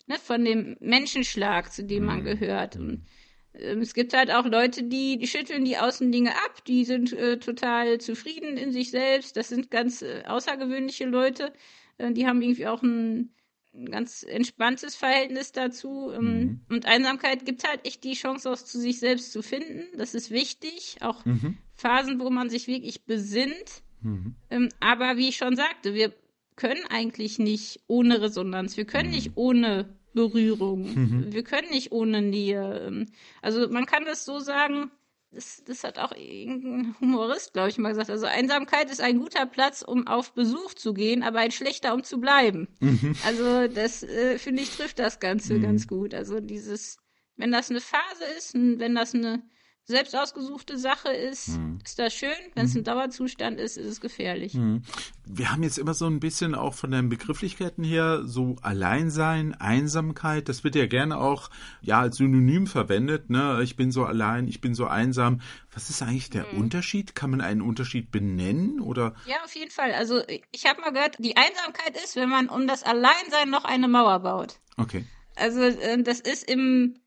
ne, von dem Menschenschlag, zu dem man mhm. gehört. Und ähm, es gibt halt auch Leute, die, die schütteln die Außendinge ab, die sind äh, total zufrieden in sich selbst. Das sind ganz äh, außergewöhnliche Leute. Äh, die haben irgendwie auch ein ein ganz entspanntes Verhältnis dazu. Ähm, mhm. Und Einsamkeit gibt halt echt die Chance, auch zu sich selbst zu finden. Das ist wichtig. Auch mhm. Phasen, wo man sich wirklich besinnt. Mhm. Ähm, aber wie ich schon sagte, wir können eigentlich nicht ohne Resonanz. Wir können nicht mhm. ohne Berührung. Mhm. Wir können nicht ohne Nähe. Ähm, also man kann das so sagen, das, das hat auch irgendein Humorist, glaube ich, mal gesagt. Also Einsamkeit ist ein guter Platz, um auf Besuch zu gehen, aber ein schlechter, um zu bleiben. Mhm. Also das, äh, finde ich, trifft das Ganze mhm. ganz gut. Also dieses, wenn das eine Phase ist, wenn das eine selbst ausgesuchte Sache ist, mhm. ist das schön. Wenn es ein Dauerzustand ist, ist es gefährlich. Mhm. Wir haben jetzt immer so ein bisschen auch von den Begrifflichkeiten her so Alleinsein, Einsamkeit. Das wird ja gerne auch ja als Synonym verwendet. Ne? Ich bin so allein, ich bin so einsam. Was ist eigentlich der mhm. Unterschied? Kann man einen Unterschied benennen oder? Ja, auf jeden Fall. Also ich habe mal gehört, die Einsamkeit ist, wenn man um das Alleinsein noch eine Mauer baut. Okay. Also äh, das ist im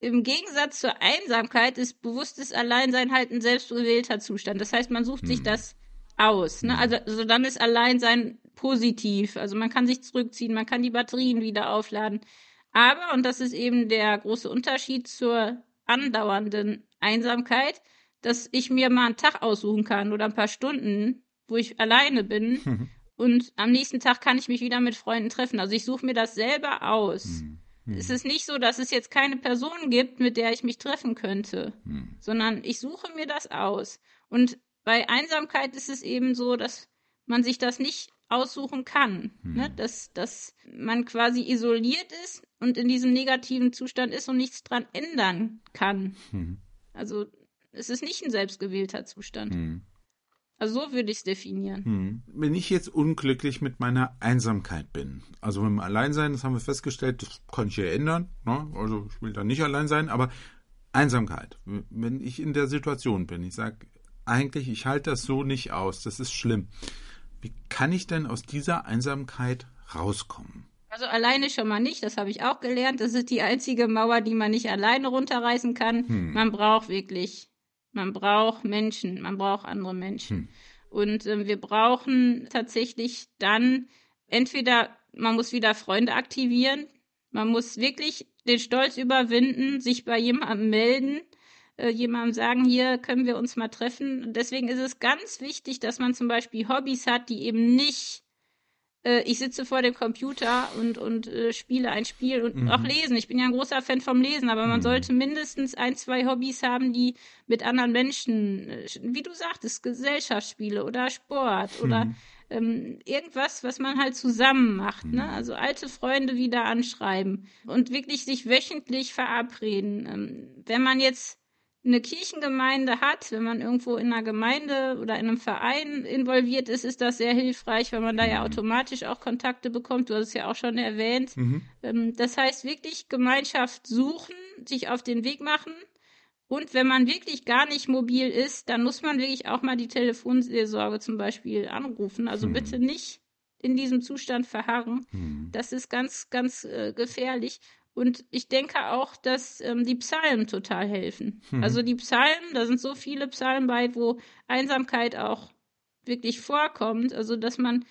im Gegensatz zur Einsamkeit ist bewusstes Alleinsein halt ein selbstgewählter Zustand. Das heißt, man sucht hm. sich das aus. Ne? Hm. Also, also dann ist Alleinsein positiv. Also man kann sich zurückziehen, man kann die Batterien wieder aufladen. Aber, und das ist eben der große Unterschied zur andauernden Einsamkeit, dass ich mir mal einen Tag aussuchen kann oder ein paar Stunden, wo ich alleine bin. und am nächsten Tag kann ich mich wieder mit Freunden treffen. Also ich suche mir das selber aus. Hm. Hm. Es ist nicht so, dass es jetzt keine Person gibt, mit der ich mich treffen könnte, hm. sondern ich suche mir das aus. Und bei Einsamkeit ist es eben so, dass man sich das nicht aussuchen kann, hm. ne? dass, dass man quasi isoliert ist und in diesem negativen Zustand ist und nichts dran ändern kann. Hm. Also es ist nicht ein selbstgewählter Zustand. Also so würde ich es definieren. Hm. Wenn ich jetzt unglücklich mit meiner Einsamkeit bin, also mit dem Alleinsein, das haben wir festgestellt, das kann ich ja ändern. Ne? Also ich will da nicht allein sein, aber Einsamkeit, wenn ich in der Situation bin, ich sage, eigentlich, ich halte das so nicht aus, das ist schlimm. Wie kann ich denn aus dieser Einsamkeit rauskommen? Also alleine schon mal nicht, das habe ich auch gelernt. Das ist die einzige Mauer, die man nicht alleine runterreißen kann. Hm. Man braucht wirklich man braucht Menschen, man braucht andere Menschen. Hm. Und äh, wir brauchen tatsächlich dann entweder, man muss wieder Freunde aktivieren, man muss wirklich den Stolz überwinden, sich bei jemandem melden, äh, jemandem sagen, hier können wir uns mal treffen. deswegen ist es ganz wichtig, dass man zum Beispiel Hobbys hat, die eben nicht äh, ich sitze vor dem Computer und, und äh, spiele ein Spiel und mhm. auch lesen. Ich bin ja ein großer Fan vom Lesen, aber man mhm. sollte mindestens ein, zwei Hobbys haben, die mit anderen Menschen, äh, wie du sagtest, Gesellschaftsspiele oder Sport mhm. oder ähm, irgendwas, was man halt zusammen macht. Ne? Mhm. Also alte Freunde wieder anschreiben und wirklich sich wöchentlich verabreden. Ähm, wenn man jetzt eine Kirchengemeinde hat, wenn man irgendwo in einer Gemeinde oder in einem Verein involviert ist, ist das sehr hilfreich, weil man da ja mhm. automatisch auch Kontakte bekommt. Du hast es ja auch schon erwähnt. Mhm. Ähm, das heißt wirklich Gemeinschaft suchen, sich auf den Weg machen. Und wenn man wirklich gar nicht mobil ist, dann muss man wirklich auch mal die Telefonseelsorge zum Beispiel anrufen. Also mhm. bitte nicht in diesem Zustand verharren. Mhm. Das ist ganz, ganz äh, gefährlich. Und ich denke auch, dass ähm, die Psalmen total helfen. Mhm. Also die Psalmen, da sind so viele Psalmen bei, wo Einsamkeit auch wirklich vorkommt. Also dass man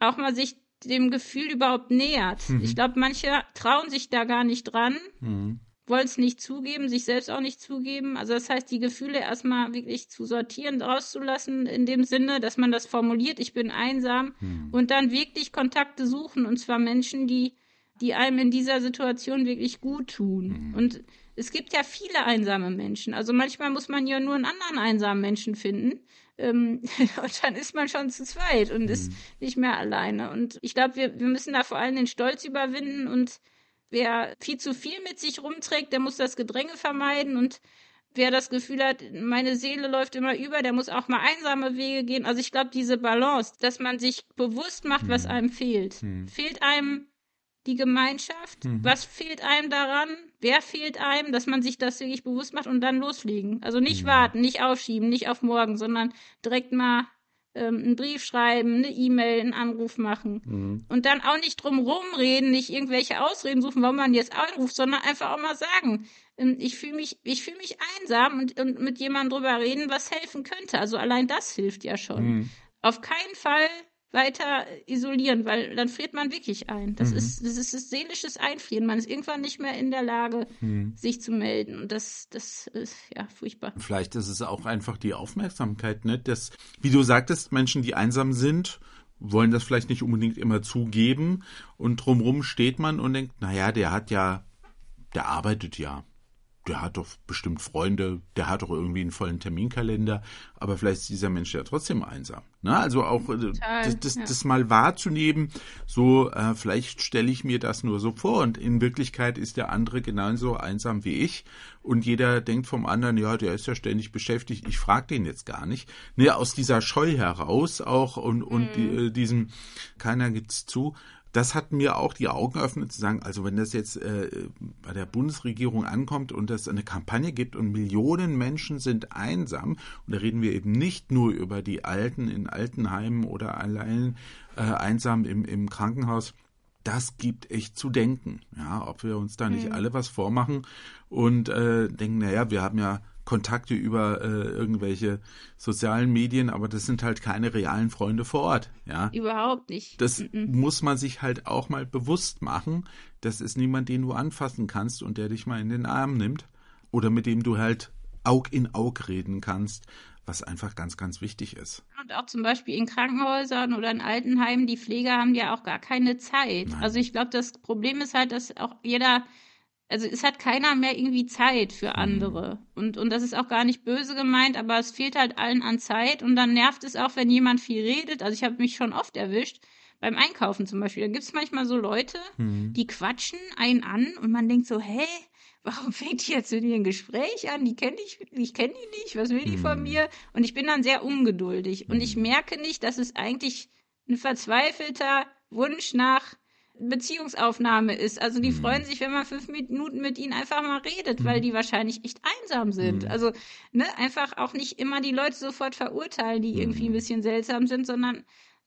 auch mal sich dem Gefühl überhaupt nähert. Mhm. Ich glaube, manche trauen sich da gar nicht dran, mhm. wollen es nicht zugeben, sich selbst auch nicht zugeben. Also das heißt, die Gefühle erstmal wirklich zu sortieren, rauszulassen, in dem Sinne, dass man das formuliert, ich bin einsam mhm. und dann wirklich Kontakte suchen. Und zwar Menschen, die die einem in dieser Situation wirklich gut tun. Mhm. Und es gibt ja viele einsame Menschen. Also manchmal muss man ja nur einen anderen einsamen Menschen finden. Ähm, und dann ist man schon zu zweit und mhm. ist nicht mehr alleine. Und ich glaube, wir, wir müssen da vor allem den Stolz überwinden und wer viel zu viel mit sich rumträgt, der muss das Gedränge vermeiden und wer das Gefühl hat, meine Seele läuft immer über, der muss auch mal einsame Wege gehen. Also ich glaube, diese Balance, dass man sich bewusst macht, was mhm. einem fehlt. Mhm. Fehlt einem die Gemeinschaft? Mhm. Was fehlt einem daran? Wer fehlt einem, dass man sich das wirklich bewusst macht und dann loslegen? Also nicht mhm. warten, nicht aufschieben, nicht auf morgen, sondern direkt mal ähm, einen Brief schreiben, eine E-Mail, einen Anruf machen. Mhm. Und dann auch nicht drum rumreden, nicht irgendwelche Ausreden suchen, warum man jetzt anruft, sondern einfach auch mal sagen, ähm, ich fühle mich, ich fühle mich einsam und, und mit jemandem drüber reden, was helfen könnte. Also allein das hilft ja schon. Mhm. Auf keinen Fall weiter isolieren, weil dann friert man wirklich ein. Das mhm. ist das ist das seelisches Einfrieren. Man ist irgendwann nicht mehr in der Lage, mhm. sich zu melden. Und das, das ist ja furchtbar. Vielleicht ist es auch einfach die Aufmerksamkeit, ne? Das, wie du sagtest, Menschen, die einsam sind, wollen das vielleicht nicht unbedingt immer zugeben und drumrum steht man und denkt, naja, der hat ja, der arbeitet ja. Der hat doch bestimmt Freunde, der hat doch irgendwie einen vollen Terminkalender, aber vielleicht ist dieser Mensch ja trotzdem einsam. Ne? Also auch äh, Total, das, das, ja. das, mal wahrzunehmen, so äh, vielleicht stelle ich mir das nur so vor und in Wirklichkeit ist der andere genauso einsam wie ich und jeder denkt vom anderen, ja, der ist ja ständig beschäftigt, ich frage den jetzt gar nicht. Ne, aus dieser Scheu heraus auch und, und mhm. die, äh, diesem keiner gibt's zu, das hat mir auch die Augen geöffnet zu sagen, also wenn das jetzt äh, bei der Bundesregierung ankommt und es eine Kampagne gibt und Millionen Menschen sind einsam, und da reden wir eben nicht nur über die Alten in Altenheimen oder allein äh, einsam im, im Krankenhaus, das gibt echt zu denken, ja, ob wir uns da nicht mhm. alle was vormachen und äh, denken, naja, wir haben ja Kontakte über äh, irgendwelche sozialen Medien, aber das sind halt keine realen Freunde vor Ort, ja. Überhaupt nicht. Das mhm. muss man sich halt auch mal bewusst machen. Das ist niemand, den du anfassen kannst und der dich mal in den Arm nimmt oder mit dem du halt Aug in Aug reden kannst, was einfach ganz, ganz wichtig ist. Und auch zum Beispiel in Krankenhäusern oder in Altenheimen, die Pfleger haben ja auch gar keine Zeit. Nein. Also ich glaube, das Problem ist halt, dass auch jeder also es hat keiner mehr irgendwie Zeit für mhm. andere. Und, und das ist auch gar nicht böse gemeint, aber es fehlt halt allen an Zeit und dann nervt es auch, wenn jemand viel redet. Also ich habe mich schon oft erwischt, beim Einkaufen zum Beispiel. Da gibt es manchmal so Leute, mhm. die quatschen einen an und man denkt so, hä, warum fängt die jetzt mit ihr ein Gespräch an? Die kenne ich, ich kenne die nicht, was will die mhm. von mir? Und ich bin dann sehr ungeduldig. Und ich mhm. merke nicht, dass es eigentlich ein verzweifelter Wunsch nach Beziehungsaufnahme ist. Also die mhm. freuen sich, wenn man fünf Minuten mit ihnen einfach mal redet, mhm. weil die wahrscheinlich echt einsam sind. Mhm. Also ne, einfach auch nicht immer die Leute sofort verurteilen, die irgendwie ein mhm. bisschen seltsam sind, sondern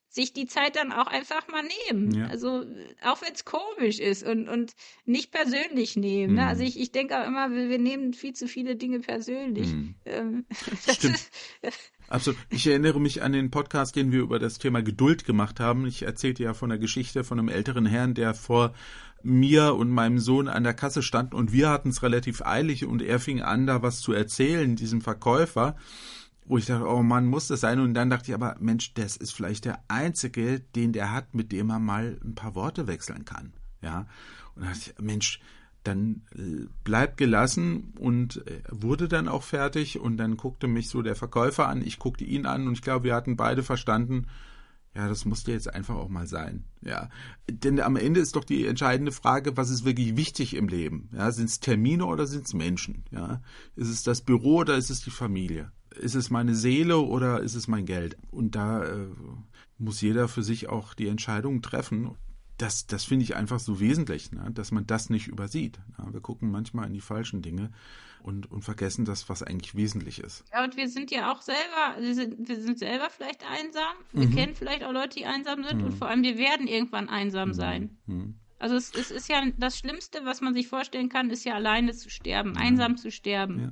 sich die Zeit dann auch einfach mal nehmen. Ja. Also auch wenn es komisch ist und, und nicht persönlich nehmen. Ne? Also mhm. ich, ich denke auch immer, wir, wir, nehmen viel zu viele Dinge persönlich. Mhm. Ähm, Stimmt. Absolut. Ich erinnere mich an den Podcast, den wir über das Thema Geduld gemacht haben. Ich erzählte ja von der Geschichte von einem älteren Herrn, der vor mir und meinem Sohn an der Kasse stand und wir hatten es relativ eilig und er fing an, da was zu erzählen, diesem Verkäufer, wo ich dachte, oh Mann, muss das sein? Und dann dachte ich aber, Mensch, das ist vielleicht der einzige, den der hat, mit dem er mal ein paar Worte wechseln kann. Ja. Und dann dachte ich, Mensch, dann äh, bleib gelassen und äh, wurde dann auch fertig und dann guckte mich so der Verkäufer an, ich guckte ihn an und ich glaube, wir hatten beide verstanden, ja, das musste jetzt einfach auch mal sein. Ja, denn am Ende ist doch die entscheidende Frage, was ist wirklich wichtig im Leben? Ja, sind es Termine oder sind es Menschen? Ja, ist es das Büro oder ist es die Familie? Ist es meine Seele oder ist es mein Geld? Und da äh, muss jeder für sich auch die Entscheidung treffen das, das finde ich einfach so wesentlich, ne? dass man das nicht übersieht. Ne? Wir gucken manchmal in die falschen Dinge und, und vergessen das, was eigentlich wesentlich ist. Ja, und wir sind ja auch selber, wir sind, wir sind selber vielleicht einsam. Wir mhm. kennen vielleicht auch Leute, die einsam sind mhm. und vor allem wir werden irgendwann einsam mhm. sein. Mhm. Also es, es, ist ja das Schlimmste, was man sich vorstellen kann, ist ja alleine zu sterben, einsam zu sterben. Ja.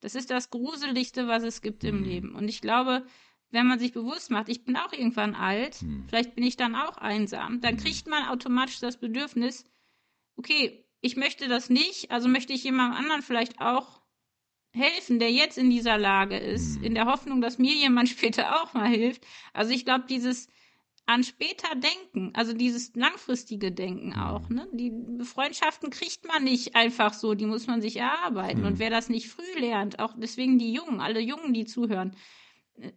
Das ist das Gruseligste, was es gibt im mhm. Leben. Und ich glaube, wenn man sich bewusst macht, ich bin auch irgendwann alt, hm. vielleicht bin ich dann auch einsam, dann hm. kriegt man automatisch das Bedürfnis, okay, ich möchte das nicht, also möchte ich jemandem anderen vielleicht auch helfen, der jetzt in dieser Lage ist, hm. in der Hoffnung, dass mir jemand später auch mal hilft. Also ich glaube, dieses an später denken, also dieses langfristige Denken hm. auch, ne? Die Freundschaften kriegt man nicht einfach so, die muss man sich erarbeiten. Und hm. wer das nicht früh lernt, auch deswegen die Jungen, alle Jungen, die zuhören,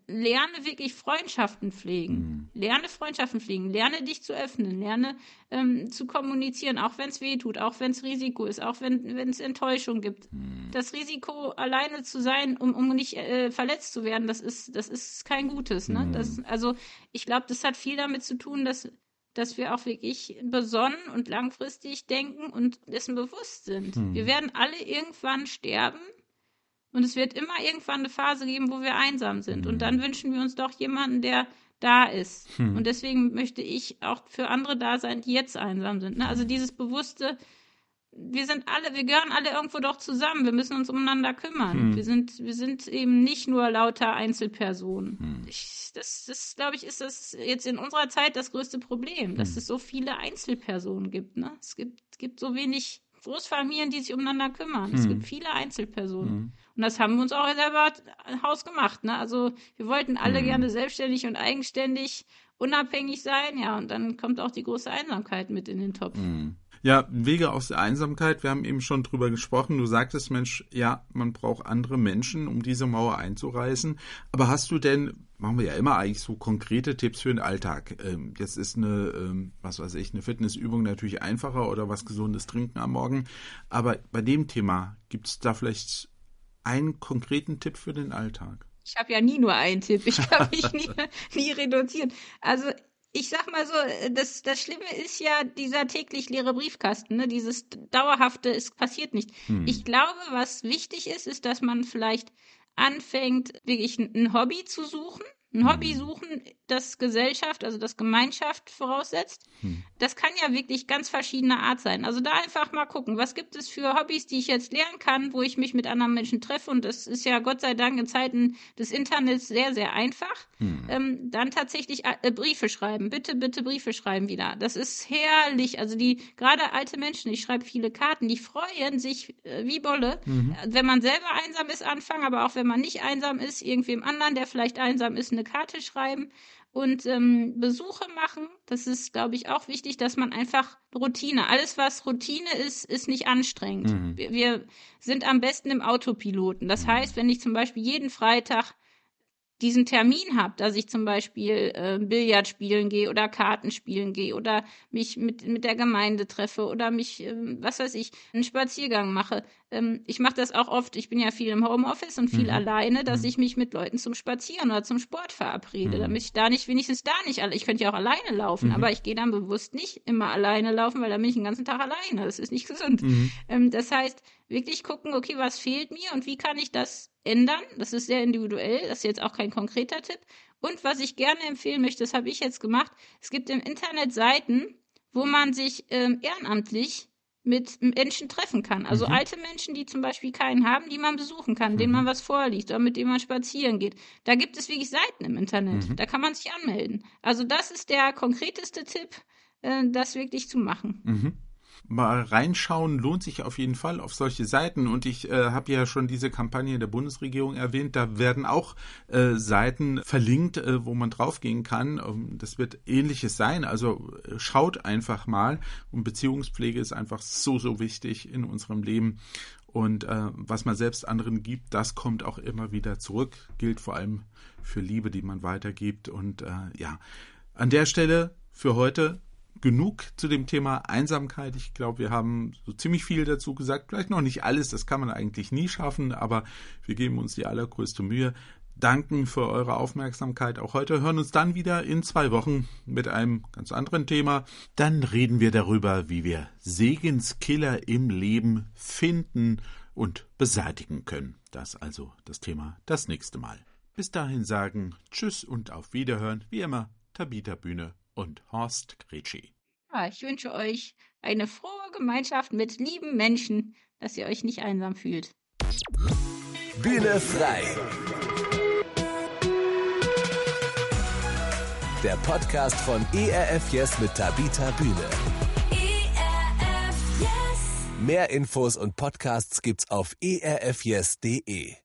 lerne wirklich Freundschaften pflegen. Mhm. Lerne Freundschaften pflegen. Lerne dich zu öffnen. Lerne ähm, zu kommunizieren, auch wenn es weh tut, auch wenn es Risiko ist, auch wenn es Enttäuschung gibt. Mhm. Das Risiko, alleine zu sein, um, um nicht äh, verletzt zu werden, das ist, das ist kein Gutes. Ne? Mhm. Das, also ich glaube, das hat viel damit zu tun, dass dass wir auch wirklich besonnen und langfristig denken und dessen bewusst sind. Mhm. Wir werden alle irgendwann sterben und es wird immer irgendwann eine Phase geben, wo wir einsam sind. Und dann mhm. wünschen wir uns doch jemanden, der da ist. Hm. Und deswegen möchte ich auch für andere da sein, die jetzt einsam sind. Ne? Also dieses bewusste, wir sind alle, wir gehören alle irgendwo doch zusammen. Wir müssen uns umeinander kümmern. Hm. Wir sind, wir sind eben nicht nur lauter Einzelpersonen. Hm. Ich, das, das glaube ich, ist das jetzt in unserer Zeit das größte Problem, dass hm. es so viele Einzelpersonen gibt. Ne? Es gibt, gibt so wenig Großfamilien, die sich umeinander kümmern. Es hm. gibt viele Einzelpersonen. Und das haben wir uns auch selber Haus gemacht. Ne? Also wir wollten alle mhm. gerne selbstständig und eigenständig, unabhängig sein. Ja, und dann kommt auch die große Einsamkeit mit in den Topf. Mhm. Ja, Wege aus der Einsamkeit, wir haben eben schon drüber gesprochen. Du sagtest, Mensch, ja, man braucht andere Menschen, um diese Mauer einzureißen. Aber hast du denn, machen wir ja immer eigentlich so konkrete Tipps für den Alltag? Ähm, jetzt ist eine, ähm, was weiß ich, eine Fitnessübung natürlich einfacher oder was gesundes Trinken am Morgen. Aber bei dem Thema gibt es da vielleicht einen konkreten Tipp für den Alltag? Ich habe ja nie nur einen Tipp. Ich kann mich nie, nie reduzieren. Also ich sag mal so, das, das Schlimme ist ja dieser täglich leere Briefkasten, ne? dieses dauerhafte, es passiert nicht. Hm. Ich glaube, was wichtig ist, ist, dass man vielleicht anfängt, wirklich ein Hobby zu suchen ein Hobby hm. suchen, das Gesellschaft, also das Gemeinschaft voraussetzt. Hm. Das kann ja wirklich ganz verschiedener Art sein. Also da einfach mal gucken, was gibt es für Hobbys, die ich jetzt lernen kann, wo ich mich mit anderen Menschen treffe. Und das ist ja Gott sei Dank in Zeiten des Internets sehr, sehr einfach. Hm. Ähm, dann tatsächlich äh, Briefe schreiben. Bitte, bitte Briefe schreiben wieder. Das ist herrlich. Also die, gerade alte Menschen, ich schreibe viele Karten, die freuen sich äh, wie Bolle. Mhm. Wenn man selber einsam ist, anfangen, aber auch wenn man nicht einsam ist, irgendwem anderen, der vielleicht einsam ist, eine Karte schreiben und ähm, Besuche machen. Das ist, glaube ich, auch wichtig, dass man einfach Routine, alles was Routine ist, ist nicht anstrengend. Mhm. Wir, wir, sind am besten im Autopiloten. Das mhm. heißt, wenn ich zum Beispiel jeden Freitag diesen Termin habe, dass ich zum Beispiel äh, Billard spielen gehe oder Karten spielen gehe oder mich mit, mit der Gemeinde treffe oder mich, äh, was weiß ich, einen Spaziergang mache. Ähm, ich mache das auch oft, ich bin ja viel im Homeoffice und viel mhm. alleine, dass mhm. ich mich mit Leuten zum Spazieren oder zum Sport verabrede, mhm. damit ich da nicht, wenigstens da nicht, ich könnte ja auch alleine laufen, mhm. aber ich gehe dann bewusst nicht immer alleine laufen, weil dann bin ich den ganzen Tag alleine. Das ist nicht gesund. Mhm. Ähm, das heißt, wirklich gucken, okay, was fehlt mir und wie kann ich das ändern. Das ist sehr individuell, das ist jetzt auch kein konkreter Tipp. Und was ich gerne empfehlen möchte, das habe ich jetzt gemacht, es gibt im Internet Seiten, wo man sich ähm, ehrenamtlich mit Menschen treffen kann. Also mhm. alte Menschen, die zum Beispiel keinen haben, die man besuchen kann, mhm. denen man was vorliegt oder mit denen man spazieren geht. Da gibt es wirklich Seiten im Internet. Mhm. Da kann man sich anmelden. Also das ist der konkreteste Tipp, äh, das wirklich zu machen. Mal reinschauen lohnt sich auf jeden Fall auf solche Seiten. Und ich äh, habe ja schon diese Kampagne der Bundesregierung erwähnt. Da werden auch äh, Seiten verlinkt, äh, wo man draufgehen kann. Ähm, das wird ähnliches sein. Also äh, schaut einfach mal. Und Beziehungspflege ist einfach so, so wichtig in unserem Leben. Und äh, was man selbst anderen gibt, das kommt auch immer wieder zurück. Gilt vor allem für Liebe, die man weitergibt. Und äh, ja, an der Stelle für heute genug zu dem Thema Einsamkeit. Ich glaube, wir haben so ziemlich viel dazu gesagt. Vielleicht noch nicht alles, das kann man eigentlich nie schaffen, aber wir geben uns die allergrößte Mühe. Danken für eure Aufmerksamkeit auch heute. Hören uns dann wieder in zwei Wochen mit einem ganz anderen Thema. Dann reden wir darüber, wie wir Segenskiller im Leben finden und beseitigen können. Das also das Thema das nächste Mal. Bis dahin sagen Tschüss und auf Wiederhören. Wie immer, Tabita Bühne und Horst Gretschi. Ja, ich wünsche euch eine frohe Gemeinschaft mit lieben Menschen, dass ihr euch nicht einsam fühlt. Bühne frei. Der Podcast von ERF Yes mit Tabita Bühne. ERF Yes. Mehr Infos und Podcasts gibt's auf erfyes.de.